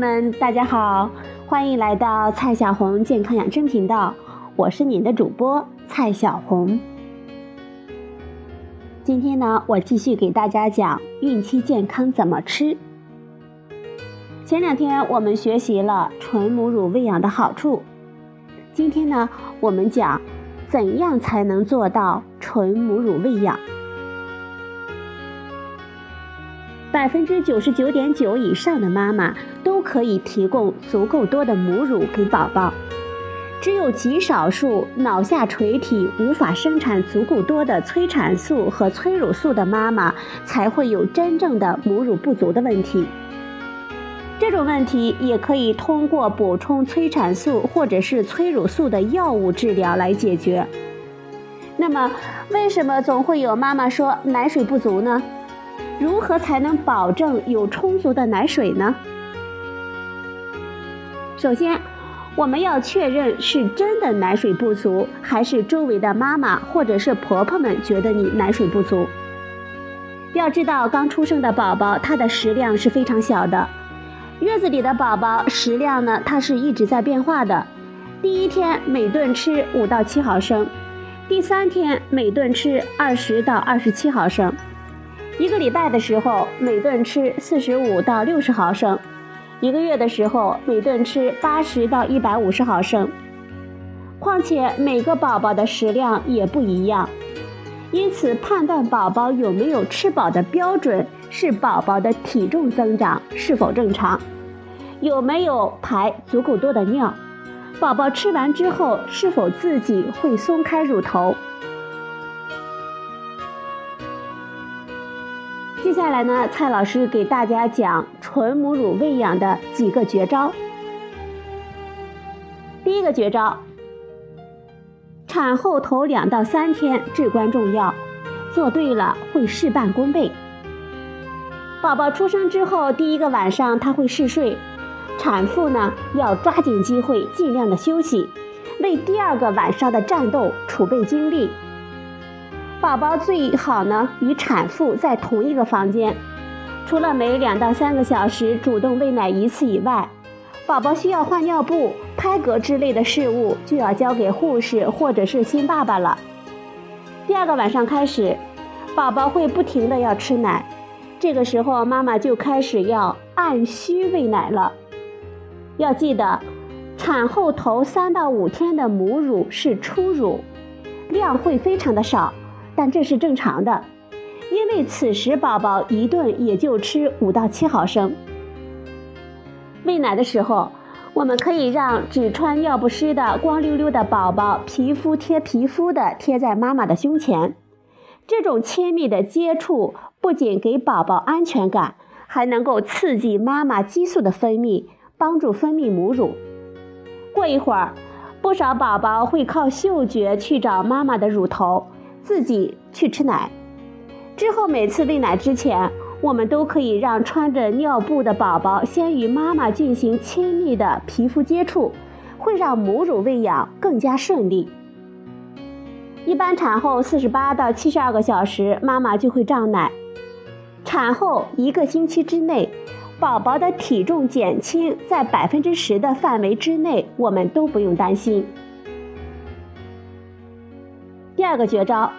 们，大家好，欢迎来到蔡小红健康养生频道，我是您的主播蔡小红。今天呢，我继续给大家讲孕期健康怎么吃。前两天我们学习了纯母乳喂养的好处，今天呢，我们讲怎样才能做到纯母乳喂养。百分之九十九点九以上的妈妈都可以提供足够多的母乳给宝宝，只有极少数脑下垂体无法生产足够多的催产素和催乳素的妈妈才会有真正的母乳不足的问题。这种问题也可以通过补充催产素或者是催乳素的药物治疗来解决。那么，为什么总会有妈妈说奶水不足呢？如何才能保证有充足的奶水呢？首先，我们要确认是真的奶水不足，还是周围的妈妈或者是婆婆们觉得你奶水不足。要知道，刚出生的宝宝他的食量是非常小的，月子里的宝宝食量呢，它是一直在变化的。第一天每顿吃五到七毫升，第三天每顿吃二十到二十七毫升。一个礼拜的时候，每顿吃四十五到六十毫升；一个月的时候，每顿吃八十到一百五十毫升。况且每个宝宝的食量也不一样，因此判断宝宝有没有吃饱的标准是宝宝的体重增长是否正常，有没有排足够多的尿，宝宝吃完之后是否自己会松开乳头。接下来呢，蔡老师给大家讲纯母乳喂养的几个绝招。第一个绝招，产后头两到三天至关重要，做对了会事半功倍。宝宝出生之后第一个晚上他会嗜睡，产妇呢要抓紧机会，尽量的休息，为第二个晚上的战斗储备精力。宝宝最好呢与产妇在同一个房间，除了每两到三个小时主动喂奶一次以外，宝宝需要换尿布、拍嗝之类的事物就要交给护士或者是新爸爸了。第二个晚上开始，宝宝会不停的要吃奶，这个时候妈妈就开始要按需喂奶了。要记得，产后头三到五天的母乳是初乳，量会非常的少。但这是正常的，因为此时宝宝一顿也就吃五到七毫升。喂奶的时候，我们可以让只穿尿不湿的光溜溜的宝宝皮肤贴皮肤的贴在妈妈的胸前，这种亲密的接触不仅给宝宝安全感，还能够刺激妈妈激素的分泌，帮助分泌母乳。过一会儿，不少宝宝会靠嗅觉去找妈妈的乳头。自己去吃奶，之后每次喂奶之前，我们都可以让穿着尿布的宝宝先与妈妈进行亲密的皮肤接触，会让母乳喂养更加顺利。一般产后四十八到七十二个小时，妈妈就会胀奶。产后一个星期之内，宝宝的体重减轻在百分之十的范围之内，我们都不用担心。第二个绝招，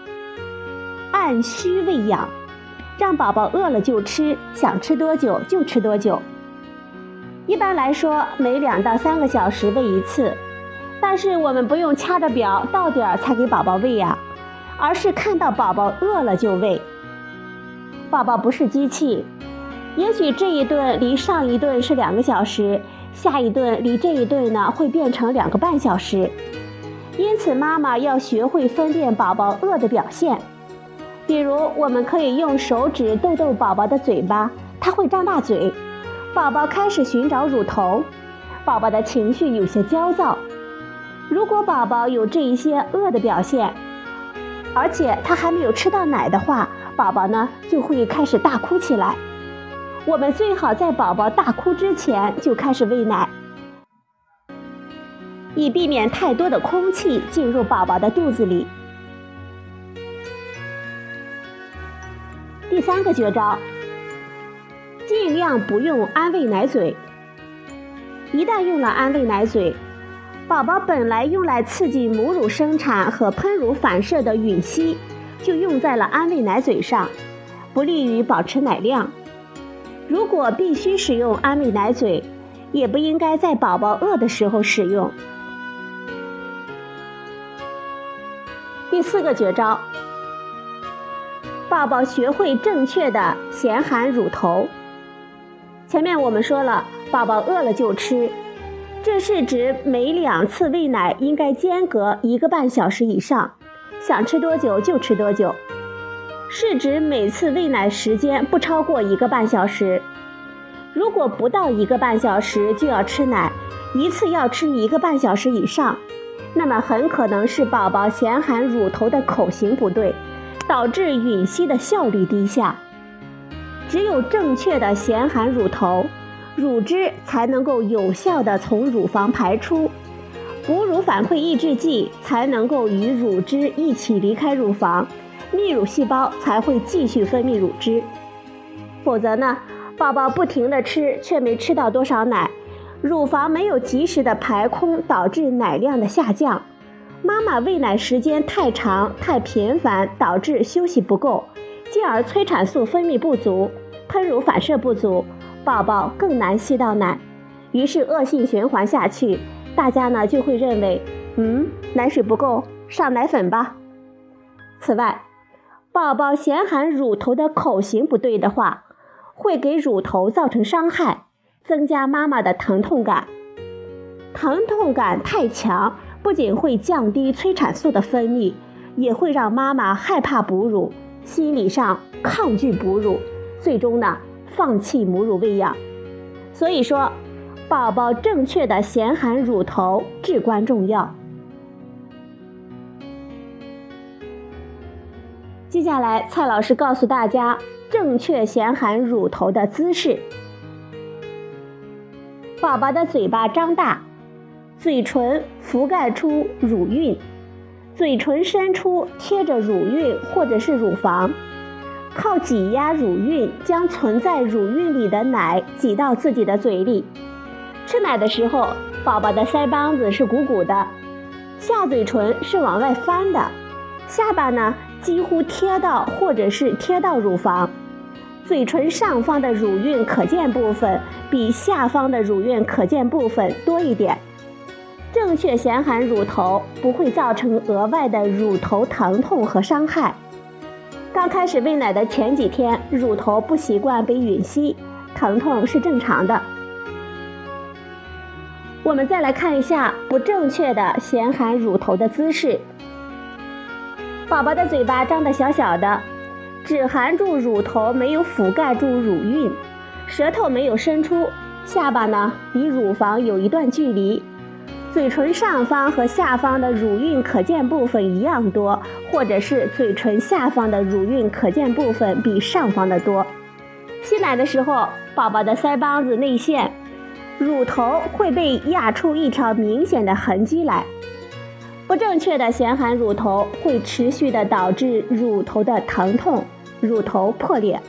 按需喂养，让宝宝饿了就吃，想吃多久就吃多久。一般来说，每两到三个小时喂一次，但是我们不用掐着表到点儿才给宝宝喂呀，而是看到宝宝饿了就喂。宝宝不是机器，也许这一顿离上一顿是两个小时，下一顿离这一顿呢会变成两个半小时。因此，妈妈要学会分辨宝宝饿的表现。比如，我们可以用手指逗逗宝宝的嘴巴，他会张大嘴；宝宝开始寻找乳头；宝宝的情绪有些焦躁。如果宝宝有这一些饿的表现，而且他还没有吃到奶的话，宝宝呢就会开始大哭起来。我们最好在宝宝大哭之前就开始喂奶。以避免太多的空气进入宝宝的肚子里。第三个绝招，尽量不用安慰奶嘴。一旦用了安慰奶嘴，宝宝本来用来刺激母乳生产和喷乳反射的吮吸，就用在了安慰奶嘴上，不利于保持奶量。如果必须使用安慰奶嘴，也不应该在宝宝饿的时候使用。第四个绝招，宝宝学会正确的衔含乳头。前面我们说了，宝宝饿了就吃，这是指每两次喂奶应该间隔一个半小时以上，想吃多久就吃多久，是指每次喂奶时间不超过一个半小时。如果不到一个半小时就要吃奶，一次要吃一个半小时以上。那么很可能是宝宝衔含乳头的口型不对，导致吮吸的效率低下。只有正确的衔含乳头，乳汁才能够有效的从乳房排出，哺乳反馈抑制剂才能够与乳汁一起离开乳房，泌乳细胞才会继续分泌乳汁。否则呢，宝宝不停的吃，却没吃到多少奶。乳房没有及时的排空，导致奶量的下降。妈妈喂奶时间太长、太频繁，导致休息不够，进而催产素分泌不足，喷乳反射不足，宝宝更难吸到奶。于是恶性循环下去，大家呢就会认为，嗯，奶水不够，上奶粉吧。此外，宝宝衔含乳头的口型不对的话，会给乳头造成伤害。增加妈妈的疼痛感，疼痛感太强，不仅会降低催产素的分泌，也会让妈妈害怕哺乳，心理上抗拒哺乳，最终呢放弃母乳喂养。所以说，宝宝正确的衔含乳头至关重要。接下来，蔡老师告诉大家正确衔含乳头的姿势。宝宝的嘴巴张大，嘴唇覆盖出乳晕，嘴唇伸出贴着乳晕或者是乳房，靠挤压乳晕，将存在乳晕里的奶挤到自己的嘴里。吃奶的时候，宝宝的腮帮子是鼓鼓的，下嘴唇是往外翻的，下巴呢几乎贴到或者是贴到乳房。嘴唇上方的乳晕可见部分比下方的乳晕可见部分多一点。正确衔含乳头不会造成额外的乳头疼痛和伤害。刚开始喂奶的前几天，乳头不习惯被吮吸，疼痛是正常的。我们再来看一下不正确的衔含乳头的姿势。宝宝的嘴巴张得小小的。只含住乳头，没有覆盖住乳晕，舌头没有伸出，下巴呢离乳房有一段距离，嘴唇上方和下方的乳晕可见部分一样多，或者是嘴唇下方的乳晕可见部分比上方的多。吸奶的时候，宝宝的腮帮子内陷，乳头会被压出一条明显的痕迹来。不正确的衔含乳头会持续的导致乳头的疼痛、乳头破裂。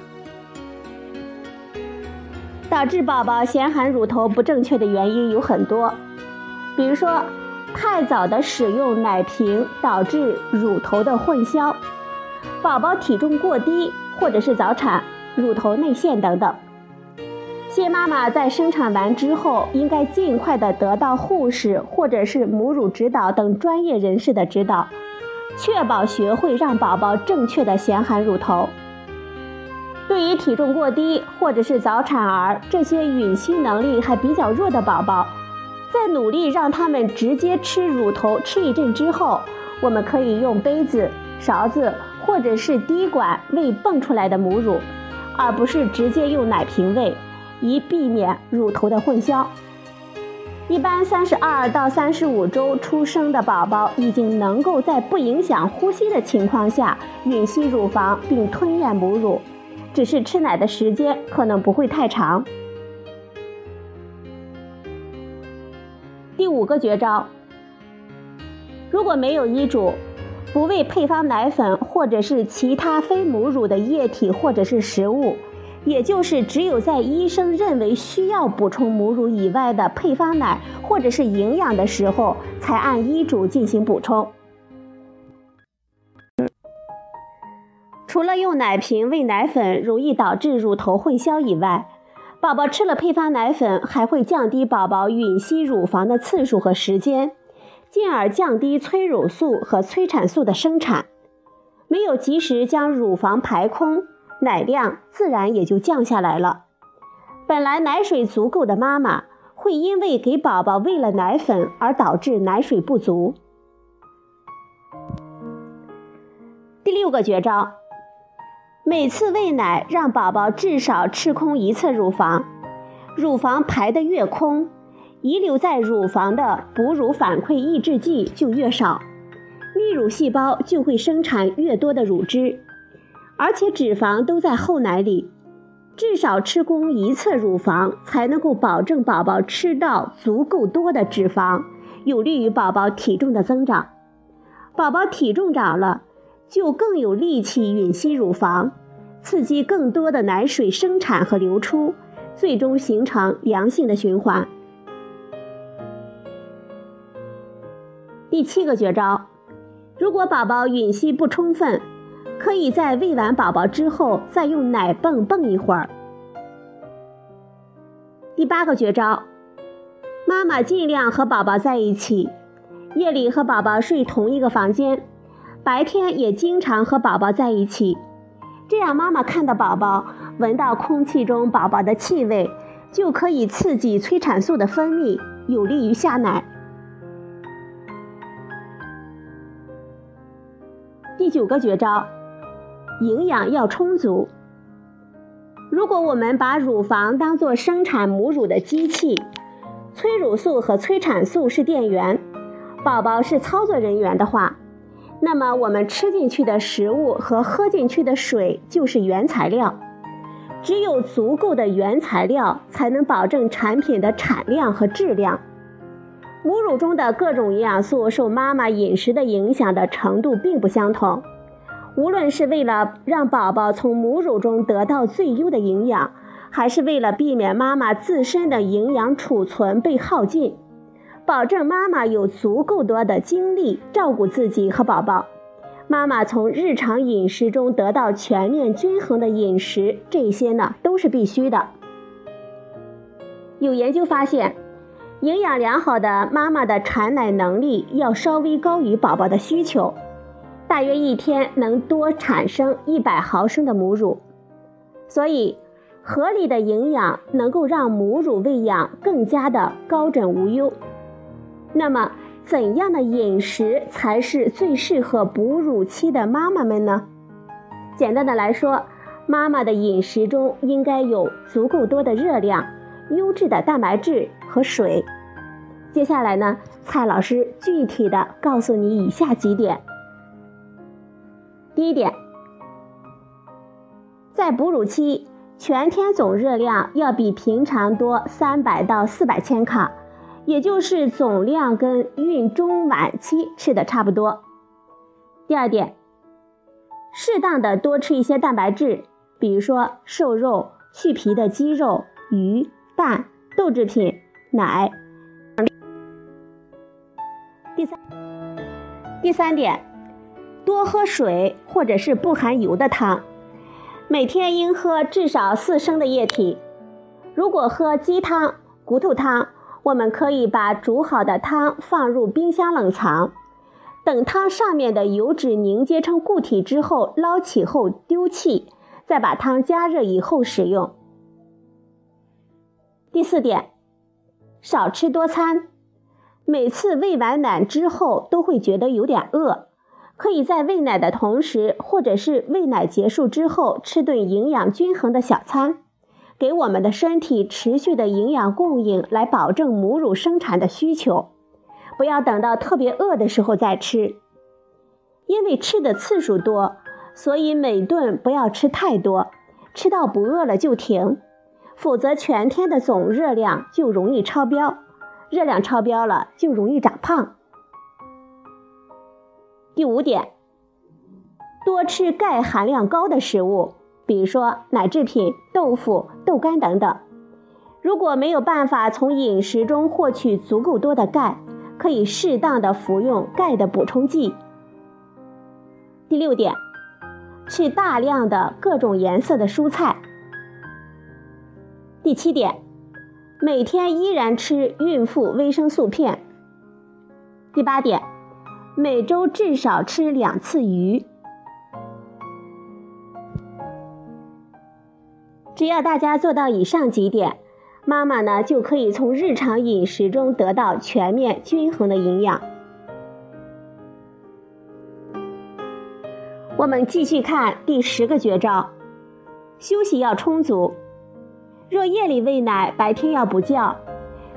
导致宝宝衔含乳头不正确的原因有很多，比如说太早的使用奶瓶导致乳头的混淆，宝宝体重过低或者是早产、乳头内陷等等。新妈妈在生产完之后，应该尽快的得到护士或者是母乳指导等专业人士的指导，确保学会让宝宝正确的衔含乳头。对于体重过低或者是早产儿这些吮吸能力还比较弱的宝宝，在努力让他们直接吃乳头吃一阵之后，我们可以用杯子、勺子或者是滴管喂蹦出来的母乳，而不是直接用奶瓶喂。以避免乳头的混淆。一般三十二到三十五周出生的宝宝已经能够在不影响呼吸的情况下吮吸乳房并吞咽母乳，只是吃奶的时间可能不会太长。第五个绝招：如果没有医嘱，不喂配方奶粉或者是其他非母乳的液体或者是食物。也就是只有在医生认为需要补充母乳以外的配方奶或者是营养的时候，才按医嘱进行补充。除了用奶瓶喂奶粉容易导致乳头混淆以外，宝宝吃了配方奶粉还会降低宝宝吮吸乳房的次数和时间，进而降低催乳素和催产素的生产。没有及时将乳房排空，奶量自然也就降下来了。本来奶水足够的妈妈，会因为给宝宝喂了奶粉而导致奶水不足。第六个绝招。每次喂奶，让宝宝至少吃空一侧乳房，乳房排得越空，遗留在乳房的哺乳反馈抑制剂就越少，泌乳细胞就会生产越多的乳汁，而且脂肪都在后奶里，至少吃空一侧乳房，才能够保证宝宝吃到足够多的脂肪，有利于宝宝体重的增长。宝宝体重长了。就更有力气吮吸乳房，刺激更多的奶水生产和流出，最终形成良性的循环。第七个绝招，如果宝宝吮吸不充分，可以在喂完宝宝之后再用奶泵泵一会儿。第八个绝招，妈妈尽量和宝宝在一起，夜里和宝宝睡同一个房间。白天也经常和宝宝在一起，这样妈妈看到宝宝，闻到空气中宝宝的气味，就可以刺激催产素的分泌，有利于下奶。第九个绝招，营养要充足。如果我们把乳房当做生产母乳的机器，催乳素和催产素是电源，宝宝是操作人员的话。那么我们吃进去的食物和喝进去的水就是原材料，只有足够的原材料，才能保证产品的产量和质量。母乳中的各种营养素受妈妈饮食的影响的程度并不相同，无论是为了让宝宝从母乳中得到最优的营养，还是为了避免妈妈自身的营养储存被耗尽。保证妈妈有足够多的精力照顾自己和宝宝，妈妈从日常饮食中得到全面均衡的饮食，这些呢都是必须的。有研究发现，营养良好的妈妈的产奶能力要稍微高于宝宝的需求，大约一天能多产生一百毫升的母乳，所以合理的营养能够让母乳喂养更加的高枕无忧。那么，怎样的饮食才是最适合哺乳期的妈妈们呢？简单的来说，妈妈的饮食中应该有足够多的热量、优质的蛋白质和水。接下来呢，蔡老师具体的告诉你以下几点。第一点，在哺乳期，全天总热量要比平常多三百到四百千卡。也就是总量跟孕中晚期吃的差不多。第二点，适当的多吃一些蛋白质，比如说瘦肉、去皮的鸡肉、鱼、蛋、豆制品、奶。第三，第三点，多喝水或者是不含油的汤，每天应喝至少四升的液体。如果喝鸡汤、骨头汤。我们可以把煮好的汤放入冰箱冷藏，等汤上面的油脂凝结成固体之后，捞起后丢弃，再把汤加热以后使用。第四点，少吃多餐。每次喂完奶之后都会觉得有点饿，可以在喂奶的同时，或者是喂奶结束之后吃顿营养均衡的小餐。给我们的身体持续的营养供应，来保证母乳生产的需求。不要等到特别饿的时候再吃，因为吃的次数多，所以每顿不要吃太多，吃到不饿了就停，否则全天的总热量就容易超标，热量超标了就容易长胖。第五点，多吃钙含量高的食物。比如说奶制品、豆腐、豆干等等。如果没有办法从饮食中获取足够多的钙，可以适当的服用钙的补充剂。第六点，吃大量的各种颜色的蔬菜。第七点，每天依然吃孕妇维生素片。第八点，每周至少吃两次鱼。只要大家做到以上几点。妈妈呢，就可以从日常饮食中得到全面均衡的营养。我们继续看第十个绝招：休息要充足。若夜里喂奶，白天要补觉，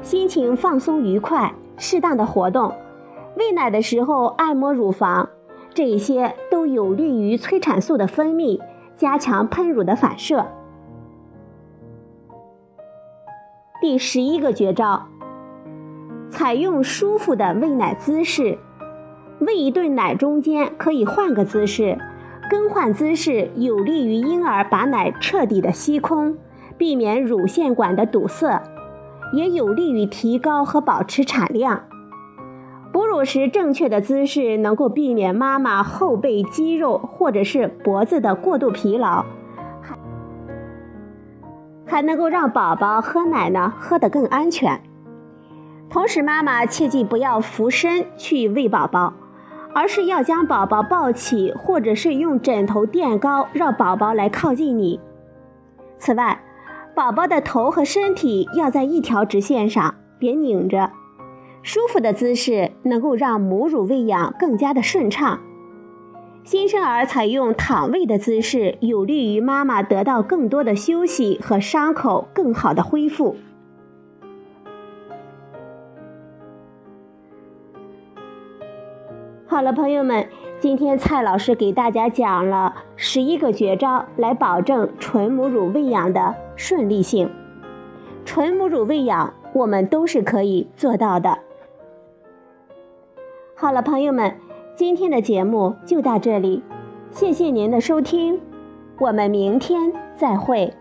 心情放松愉快，适当的活动，喂奶的时候按摩乳房，这一些都有利于催产素的分泌，加强喷乳的反射。第十一个绝招：采用舒服的喂奶姿势。喂一顿奶中间可以换个姿势，更换姿势有利于婴儿把奶彻底的吸空，避免乳腺管的堵塞，也有利于提高和保持产量。哺乳时正确的姿势能够避免妈妈后背肌肉或者是脖子的过度疲劳。还能够让宝宝喝奶呢，喝得更安全。同时，妈妈切记不要俯身去喂宝宝，而是要将宝宝抱起，或者是用枕头垫高，让宝宝来靠近你。此外，宝宝的头和身体要在一条直线上，别拧着。舒服的姿势能够让母乳喂养更加的顺畅。新生儿采用躺位的姿势，有利于妈妈得到更多的休息和伤口更好的恢复。好了，朋友们，今天蔡老师给大家讲了十一个绝招，来保证纯母乳喂养的顺利性。纯母乳喂养，我们都是可以做到的。好了，朋友们。今天的节目就到这里，谢谢您的收听，我们明天再会。